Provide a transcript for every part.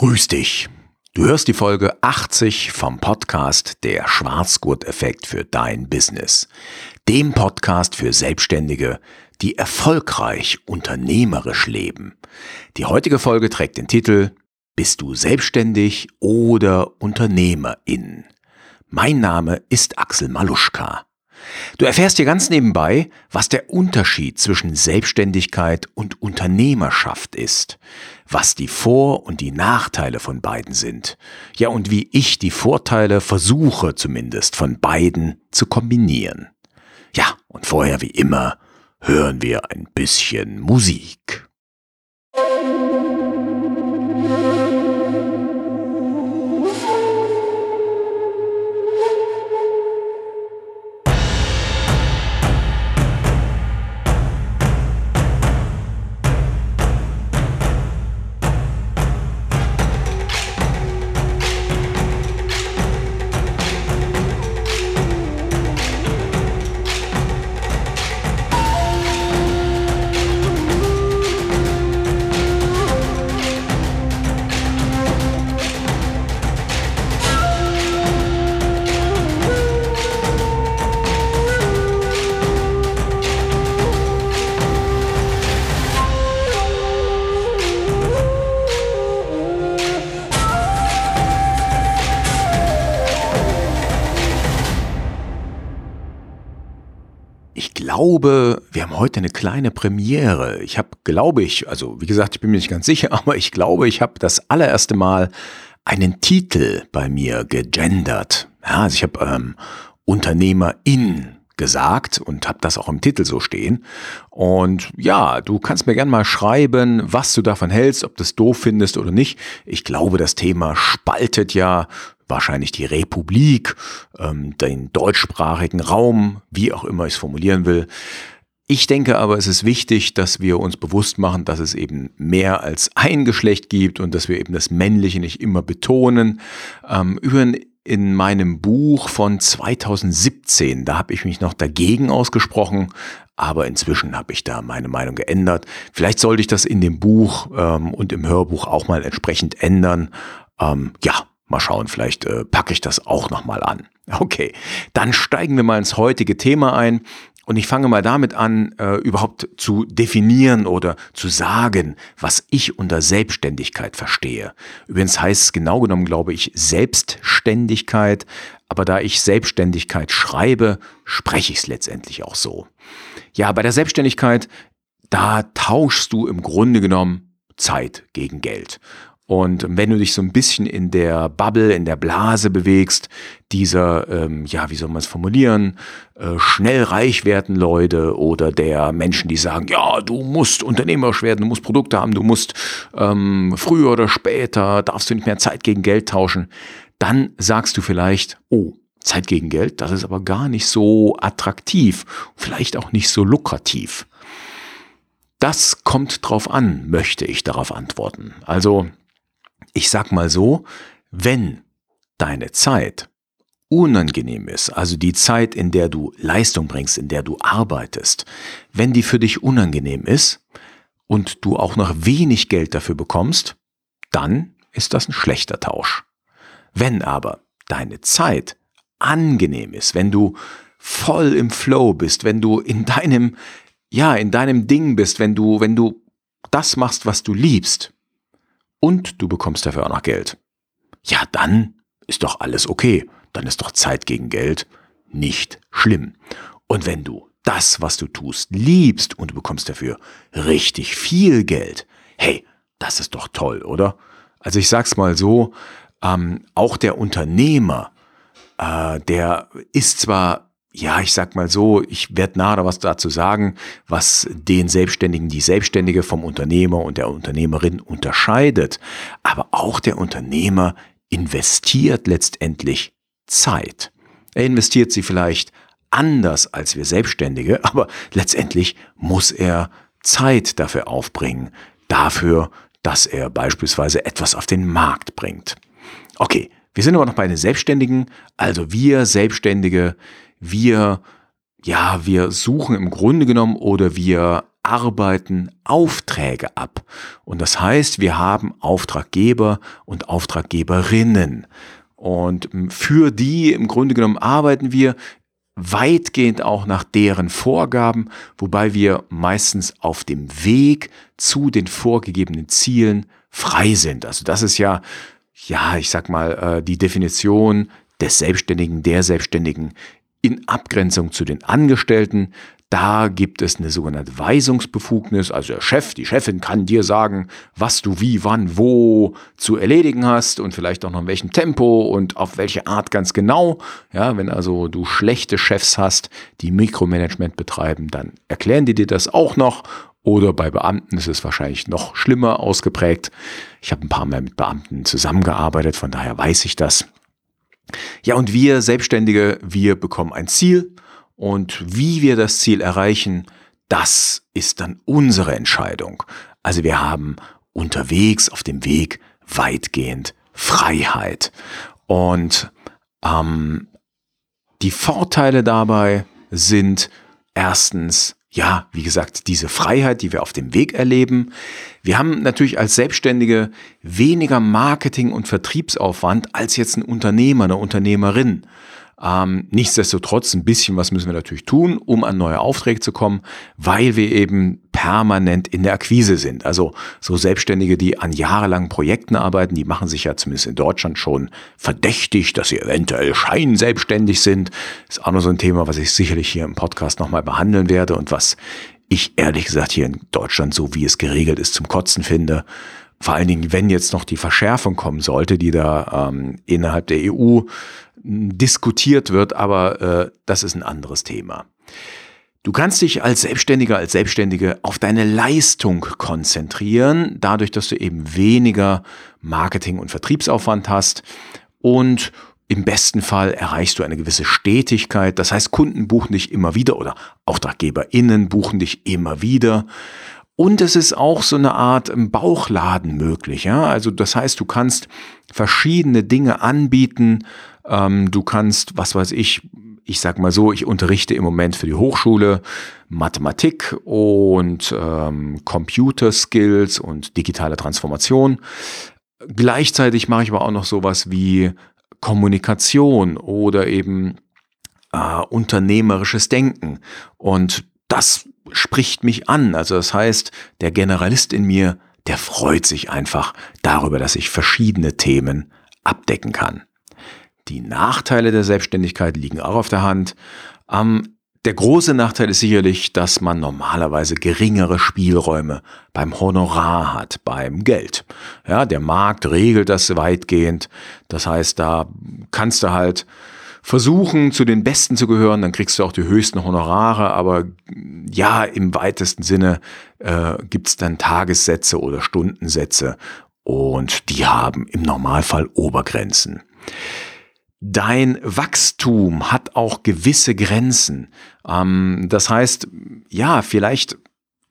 Grüß dich. Du hörst die Folge 80 vom Podcast Der Schwarzgurt-Effekt für dein Business. Dem Podcast für Selbstständige, die erfolgreich unternehmerisch leben. Die heutige Folge trägt den Titel Bist du selbstständig oder Unternehmerin? Mein Name ist Axel Maluschka. Du erfährst hier ganz nebenbei, was der Unterschied zwischen Selbstständigkeit und Unternehmerschaft ist, was die Vor- und die Nachteile von beiden sind, ja und wie ich die Vorteile versuche zumindest von beiden zu kombinieren. Ja, und vorher wie immer hören wir ein bisschen Musik. Glaube, wir haben heute eine kleine Premiere. Ich habe, glaube ich, also wie gesagt, ich bin mir nicht ganz sicher, aber ich glaube, ich habe das allererste Mal einen Titel bei mir gegendert. Ja, also ich habe ähm, Unternehmerin gesagt und habe das auch im Titel so stehen. Und ja, du kannst mir gerne mal schreiben, was du davon hältst, ob du es doof findest oder nicht. Ich glaube, das Thema spaltet ja wahrscheinlich die Republik, ähm, den deutschsprachigen Raum, wie auch immer ich es formulieren will. Ich denke aber, es ist wichtig, dass wir uns bewusst machen, dass es eben mehr als ein Geschlecht gibt und dass wir eben das Männliche nicht immer betonen. Ähm, über in meinem Buch von 2017, da habe ich mich noch dagegen ausgesprochen, aber inzwischen habe ich da meine Meinung geändert. Vielleicht sollte ich das in dem Buch ähm, und im Hörbuch auch mal entsprechend ändern. Ähm, ja, Mal schauen, vielleicht äh, packe ich das auch nochmal an. Okay, dann steigen wir mal ins heutige Thema ein. Und ich fange mal damit an, äh, überhaupt zu definieren oder zu sagen, was ich unter Selbstständigkeit verstehe. Übrigens heißt es genau genommen, glaube ich, Selbstständigkeit. Aber da ich Selbstständigkeit schreibe, spreche ich es letztendlich auch so. Ja, bei der Selbstständigkeit, da tauschst du im Grunde genommen Zeit gegen Geld. Und wenn du dich so ein bisschen in der Bubble, in der Blase bewegst, dieser, ähm, ja, wie soll man es formulieren, äh, schnell reich werden Leute oder der Menschen, die sagen, ja, du musst unternehmerisch werden, du musst Produkte haben, du musst ähm, früher oder später, darfst du nicht mehr Zeit gegen Geld tauschen, dann sagst du vielleicht, oh, Zeit gegen Geld, das ist aber gar nicht so attraktiv, vielleicht auch nicht so lukrativ. Das kommt drauf an, möchte ich darauf antworten. Also ich sag mal so, wenn deine Zeit unangenehm ist, also die Zeit, in der du Leistung bringst, in der du arbeitest, wenn die für dich unangenehm ist und du auch noch wenig Geld dafür bekommst, dann ist das ein schlechter Tausch. Wenn aber deine Zeit angenehm ist, wenn du voll im Flow bist, wenn du in deinem, ja, in deinem Ding bist, wenn du, wenn du das machst, was du liebst, und du bekommst dafür auch noch Geld. Ja, dann ist doch alles okay. Dann ist doch Zeit gegen Geld nicht schlimm. Und wenn du das, was du tust, liebst und du bekommst dafür richtig viel Geld, hey, das ist doch toll, oder? Also ich sag's mal so, ähm, auch der Unternehmer, äh, der ist zwar ja, ich sag mal so, ich werde nachher was dazu sagen, was den Selbstständigen, die Selbstständige vom Unternehmer und der Unternehmerin unterscheidet. Aber auch der Unternehmer investiert letztendlich Zeit. Er investiert sie vielleicht anders als wir Selbstständige, aber letztendlich muss er Zeit dafür aufbringen, dafür, dass er beispielsweise etwas auf den Markt bringt. Okay, wir sind aber noch bei den Selbstständigen, also wir Selbstständige, wir, ja, wir suchen im Grunde genommen oder wir arbeiten Aufträge ab. Und das heißt, wir haben Auftraggeber und Auftraggeberinnen. Und für die im Grunde genommen arbeiten wir weitgehend auch nach deren Vorgaben, wobei wir meistens auf dem Weg zu den vorgegebenen Zielen frei sind. Also das ist ja, ja, ich sag mal, äh, die Definition des Selbstständigen, der Selbstständigen in Abgrenzung zu den Angestellten. Da gibt es eine sogenannte Weisungsbefugnis. Also der Chef, die Chefin kann dir sagen, was du wie, wann, wo zu erledigen hast und vielleicht auch noch in welchem Tempo und auf welche Art ganz genau. Ja, wenn also du schlechte Chefs hast, die Mikromanagement betreiben, dann erklären die dir das auch noch. Oder bei Beamten ist es wahrscheinlich noch schlimmer ausgeprägt. Ich habe ein paar Mal mit Beamten zusammengearbeitet, von daher weiß ich das. Ja, und wir Selbstständige, wir bekommen ein Ziel und wie wir das Ziel erreichen, das ist dann unsere Entscheidung. Also wir haben unterwegs auf dem Weg weitgehend Freiheit. Und ähm, die Vorteile dabei sind erstens, ja, wie gesagt, diese Freiheit, die wir auf dem Weg erleben. Wir haben natürlich als Selbstständige weniger Marketing- und Vertriebsaufwand als jetzt ein Unternehmer, eine Unternehmerin. Ähm, nichtsdestotrotz, ein bisschen was müssen wir natürlich tun, um an neue Aufträge zu kommen, weil wir eben permanent in der Akquise sind. Also so Selbstständige, die an jahrelangen Projekten arbeiten, die machen sich ja zumindest in Deutschland schon verdächtig, dass sie eventuell scheinselbstständig sind. Ist auch noch so ein Thema, was ich sicherlich hier im Podcast nochmal behandeln werde und was ich ehrlich gesagt hier in Deutschland, so wie es geregelt ist, zum Kotzen finde. Vor allen Dingen, wenn jetzt noch die Verschärfung kommen sollte, die da ähm, innerhalb der EU diskutiert wird, aber äh, das ist ein anderes Thema. Du kannst dich als Selbstständiger, als Selbstständige auf deine Leistung konzentrieren, dadurch, dass du eben weniger Marketing- und Vertriebsaufwand hast und im besten Fall erreichst du eine gewisse Stetigkeit. Das heißt, Kunden buchen dich immer wieder oder AuftraggeberInnen buchen dich immer wieder. Und es ist auch so eine Art Bauchladen möglich. Ja? Also das heißt, du kannst verschiedene Dinge anbieten, ähm, du kannst, was weiß ich, ich sag mal so, ich unterrichte im Moment für die Hochschule Mathematik und ähm, Computer Skills und digitale Transformation. Gleichzeitig mache ich aber auch noch sowas wie Kommunikation oder eben äh, unternehmerisches Denken. Und das spricht mich an. Also das heißt, der Generalist in mir, der freut sich einfach darüber, dass ich verschiedene Themen abdecken kann. Die Nachteile der Selbstständigkeit liegen auch auf der Hand. Ähm, der große Nachteil ist sicherlich, dass man normalerweise geringere Spielräume beim Honorar hat, beim Geld. Ja, der Markt regelt das weitgehend. Das heißt, da kannst du halt versuchen, zu den Besten zu gehören, dann kriegst du auch die höchsten Honorare, aber ja, im weitesten Sinne äh, gibt's dann Tagessätze oder Stundensätze und die haben im Normalfall Obergrenzen. Dein Wachstum hat auch gewisse Grenzen. Ähm, das heißt, ja, vielleicht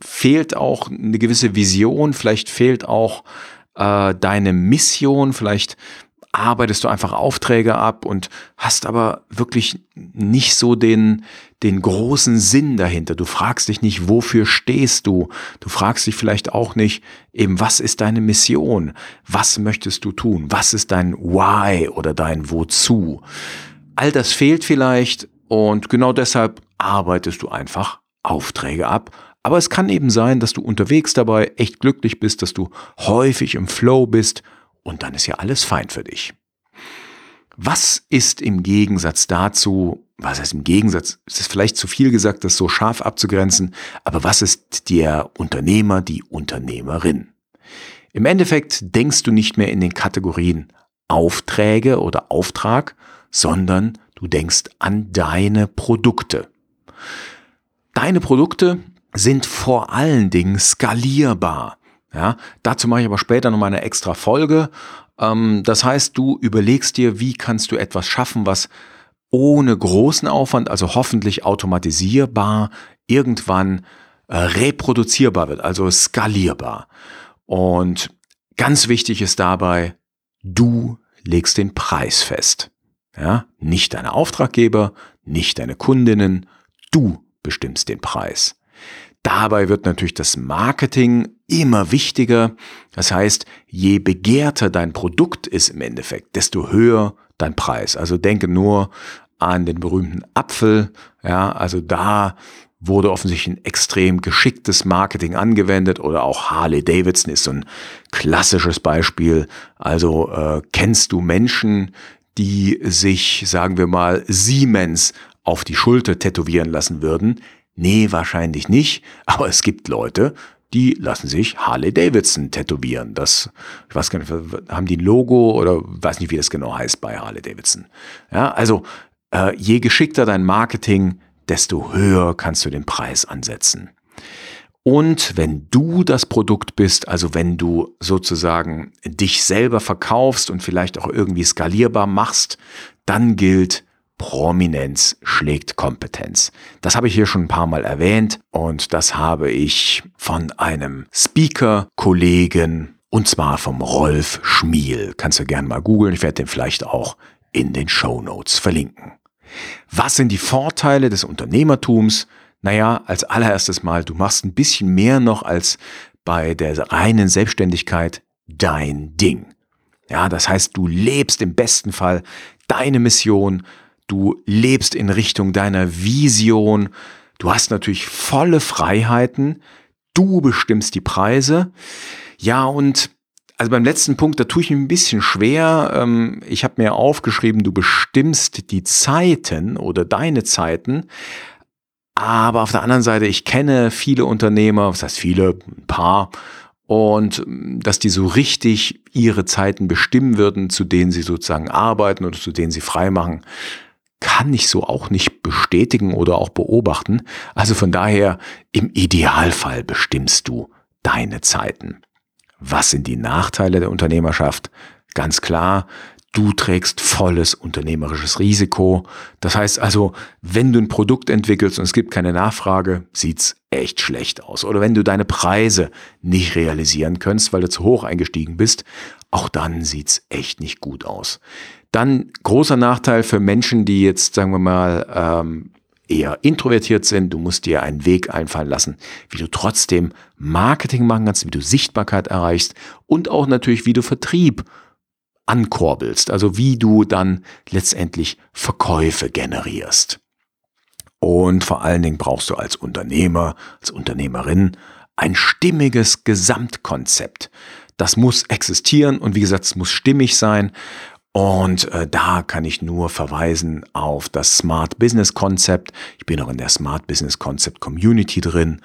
fehlt auch eine gewisse Vision, vielleicht fehlt auch äh, deine Mission, vielleicht arbeitest du einfach Aufträge ab und hast aber wirklich nicht so den, den großen Sinn dahinter. Du fragst dich nicht, wofür stehst du? Du fragst dich vielleicht auch nicht, eben, was ist deine Mission? Was möchtest du tun? Was ist dein Why oder dein Wozu? All das fehlt vielleicht und genau deshalb arbeitest du einfach Aufträge ab. Aber es kann eben sein, dass du unterwegs dabei echt glücklich bist, dass du häufig im Flow bist und dann ist ja alles fein für dich. Was ist im Gegensatz dazu, was heißt im Gegensatz, ist es vielleicht zu viel gesagt, das so scharf abzugrenzen, aber was ist der Unternehmer, die Unternehmerin? Im Endeffekt denkst du nicht mehr in den Kategorien Aufträge oder Auftrag, sondern du denkst an deine Produkte. Deine Produkte sind vor allen Dingen skalierbar. Ja, dazu mache ich aber später noch mal eine extra Folge. Ähm, das heißt, du überlegst dir, wie kannst du etwas schaffen, was ohne großen Aufwand, also hoffentlich automatisierbar, irgendwann äh, reproduzierbar wird, also skalierbar. Und ganz wichtig ist dabei, du legst den Preis fest. Ja, nicht deine Auftraggeber, nicht deine Kundinnen, du bestimmst den Preis. Dabei wird natürlich das Marketing immer wichtiger. Das heißt, je begehrter dein Produkt ist im Endeffekt, desto höher dein Preis. Also denke nur an den berühmten Apfel. Ja, also da wurde offensichtlich ein extrem geschicktes Marketing angewendet oder auch Harley Davidson ist so ein klassisches Beispiel. Also äh, kennst du Menschen, die sich, sagen wir mal, Siemens auf die Schulter tätowieren lassen würden? Nee, wahrscheinlich nicht, aber es gibt Leute, die lassen sich Harley Davidson tätowieren. Das, ich weiß gar nicht, haben die ein Logo oder weiß nicht, wie das genau heißt bei Harley Davidson. Ja, also äh, je geschickter dein Marketing, desto höher kannst du den Preis ansetzen. Und wenn du das Produkt bist, also wenn du sozusagen dich selber verkaufst und vielleicht auch irgendwie skalierbar machst, dann gilt, Prominenz schlägt Kompetenz. Das habe ich hier schon ein paar Mal erwähnt und das habe ich von einem Speaker-Kollegen und zwar vom Rolf Schmiel. Kannst du gerne mal googeln. Ich werde den vielleicht auch in den Show Notes verlinken. Was sind die Vorteile des Unternehmertums? Naja, als allererstes Mal, du machst ein bisschen mehr noch als bei der reinen Selbstständigkeit dein Ding. Ja, das heißt, du lebst im besten Fall deine Mission, du lebst in Richtung deiner Vision, du hast natürlich volle Freiheiten, du bestimmst die Preise. Ja, und also beim letzten Punkt, da tue ich mir ein bisschen schwer. Ähm, ich habe mir aufgeschrieben, du bestimmst die Zeiten oder deine Zeiten. Aber auf der anderen Seite, ich kenne viele Unternehmer, was heißt viele, ein paar, und ähm, dass die so richtig ihre Zeiten bestimmen würden, zu denen sie sozusagen arbeiten oder zu denen sie frei machen, kann ich so auch nicht bestätigen oder auch beobachten. Also von daher, im Idealfall bestimmst du deine Zeiten. Was sind die Nachteile der Unternehmerschaft? Ganz klar, du trägst volles unternehmerisches Risiko. Das heißt also, wenn du ein Produkt entwickelst und es gibt keine Nachfrage, sieht's echt schlecht aus. Oder wenn du deine Preise nicht realisieren kannst, weil du zu hoch eingestiegen bist, auch dann sieht's echt nicht gut aus. Dann großer Nachteil für Menschen, die jetzt, sagen wir mal, ähm, eher introvertiert sind. Du musst dir einen Weg einfallen lassen, wie du trotzdem Marketing machen kannst, wie du Sichtbarkeit erreichst und auch natürlich, wie du Vertrieb ankurbelst, also wie du dann letztendlich Verkäufe generierst. Und vor allen Dingen brauchst du als Unternehmer, als Unternehmerin ein stimmiges Gesamtkonzept. Das muss existieren und wie gesagt, es muss stimmig sein. Und äh, da kann ich nur verweisen auf das Smart Business Concept. Ich bin auch in der Smart Business Concept Community drin.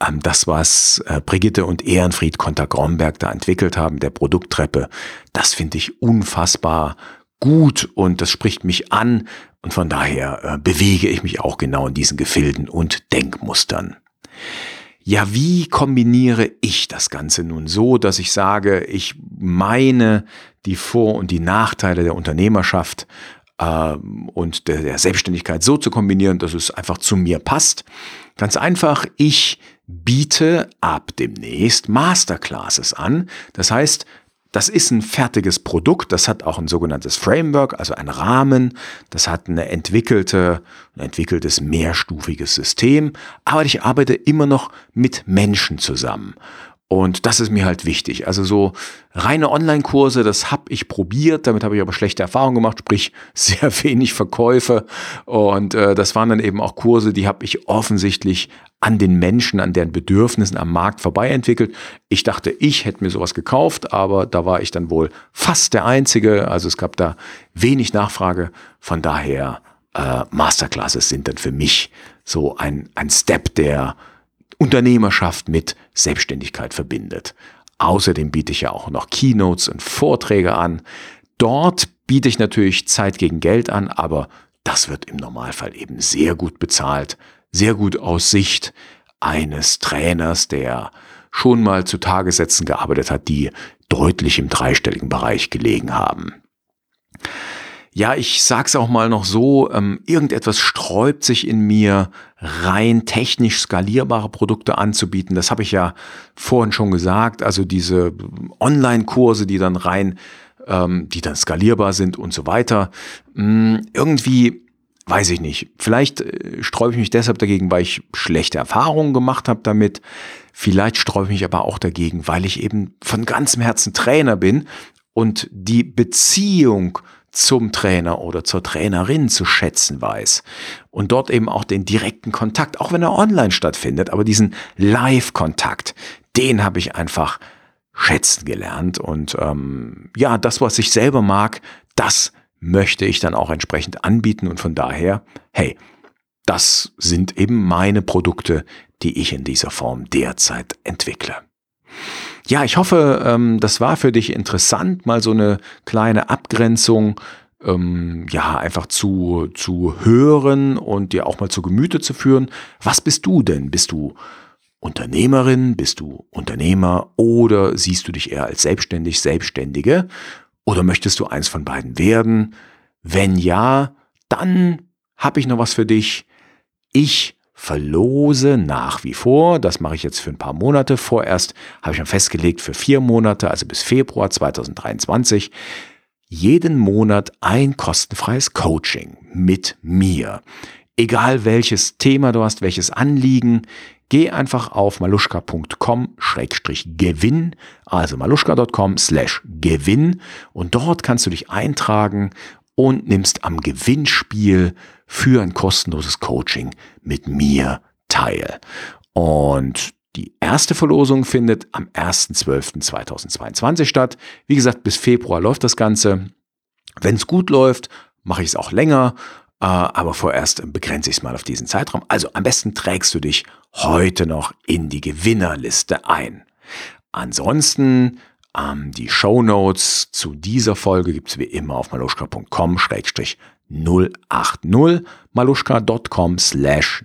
Ähm, das, was äh, Brigitte und Ehrenfried Konter-Gromberg da entwickelt haben, der Produkttreppe, das finde ich unfassbar gut und das spricht mich an. Und von daher äh, bewege ich mich auch genau in diesen Gefilden und Denkmustern. Ja, wie kombiniere ich das Ganze nun so, dass ich sage, ich meine die Vor- und die Nachteile der Unternehmerschaft äh, und der, der Selbstständigkeit so zu kombinieren, dass es einfach zu mir passt? Ganz einfach, ich biete ab demnächst Masterclasses an. Das heißt, das ist ein fertiges Produkt, das hat auch ein sogenanntes Framework, also ein Rahmen, das hat eine entwickelte, ein entwickeltes mehrstufiges System, aber ich arbeite immer noch mit Menschen zusammen. Und das ist mir halt wichtig. Also so reine Online-Kurse, das habe ich probiert, damit habe ich aber schlechte Erfahrungen gemacht, sprich sehr wenig Verkäufe. Und äh, das waren dann eben auch Kurse, die habe ich offensichtlich an den Menschen, an deren Bedürfnissen am Markt vorbei entwickelt. Ich dachte, ich hätte mir sowas gekauft, aber da war ich dann wohl fast der Einzige. Also es gab da wenig Nachfrage. Von daher, äh, Masterclasses sind dann für mich so ein, ein Step, der Unternehmerschaft mit Selbstständigkeit verbindet. Außerdem biete ich ja auch noch Keynotes und Vorträge an. Dort biete ich natürlich Zeit gegen Geld an, aber das wird im Normalfall eben sehr gut bezahlt, sehr gut aus Sicht eines Trainers, der schon mal zu Tagessätzen gearbeitet hat, die deutlich im dreistelligen Bereich gelegen haben. Ja, ich sag's auch mal noch so, ähm, irgendetwas sträubt sich in mir, rein technisch skalierbare Produkte anzubieten. Das habe ich ja vorhin schon gesagt. Also diese Online-Kurse, die dann rein, ähm, die dann skalierbar sind und so weiter. Ähm, irgendwie weiß ich nicht. Vielleicht äh, sträube ich mich deshalb dagegen, weil ich schlechte Erfahrungen gemacht habe damit. Vielleicht sträube ich mich aber auch dagegen, weil ich eben von ganzem Herzen Trainer bin und die Beziehung zum Trainer oder zur Trainerin zu schätzen weiß und dort eben auch den direkten Kontakt, auch wenn er online stattfindet, aber diesen Live-Kontakt, den habe ich einfach schätzen gelernt und ähm, ja, das, was ich selber mag, das möchte ich dann auch entsprechend anbieten und von daher, hey, das sind eben meine Produkte, die ich in dieser Form derzeit entwickle. Ja, ich hoffe, ähm, das war für dich interessant, mal so eine kleine Abgrenzung ähm, ja, einfach zu, zu hören und dir auch mal zu Gemüte zu führen. Was bist du denn? Bist du Unternehmerin? Bist du Unternehmer? Oder siehst du dich eher als selbstständig, Selbstständige? Oder möchtest du eins von beiden werden? Wenn ja, dann habe ich noch was für dich. Ich verlose nach wie vor, das mache ich jetzt für ein paar Monate, vorerst habe ich mir festgelegt für vier Monate, also bis Februar 2023, jeden Monat ein kostenfreies Coaching mit mir. Egal welches Thema du hast, welches Anliegen, geh einfach auf maluschka.com-gewinn, also maluschka.com/gewinn und dort kannst du dich eintragen und nimmst am Gewinnspiel für ein kostenloses Coaching mit mir teil. Und die erste Verlosung findet am 1.12.2022 statt. Wie gesagt, bis Februar läuft das Ganze. Wenn es gut läuft, mache ich es auch länger. Äh, aber vorerst begrenze ich es mal auf diesen Zeitraum. Also am besten trägst du dich heute noch in die Gewinnerliste ein. Ansonsten ähm, die Show Notes zu dieser Folge gibt es wie immer auf maluschka.com-080 maluschka.com slash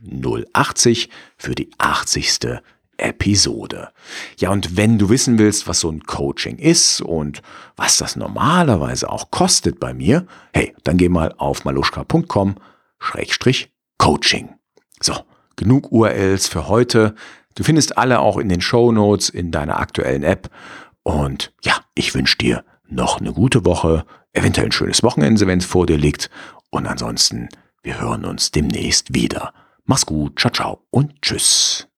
080 für die 80. Episode. Ja, und wenn du wissen willst, was so ein Coaching ist und was das normalerweise auch kostet bei mir, hey, dann geh mal auf maluschka.com Schrägstrich Coaching. So, genug URLs für heute. Du findest alle auch in den Show Notes in deiner aktuellen App. Und ja, ich wünsche dir noch eine gute Woche, eventuell ein schönes Wochenende, wenn es vor dir liegt. Und ansonsten, wir hören uns demnächst wieder. Mach's gut, ciao, ciao und tschüss.